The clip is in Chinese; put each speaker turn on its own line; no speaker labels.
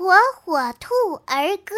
火火兔儿歌。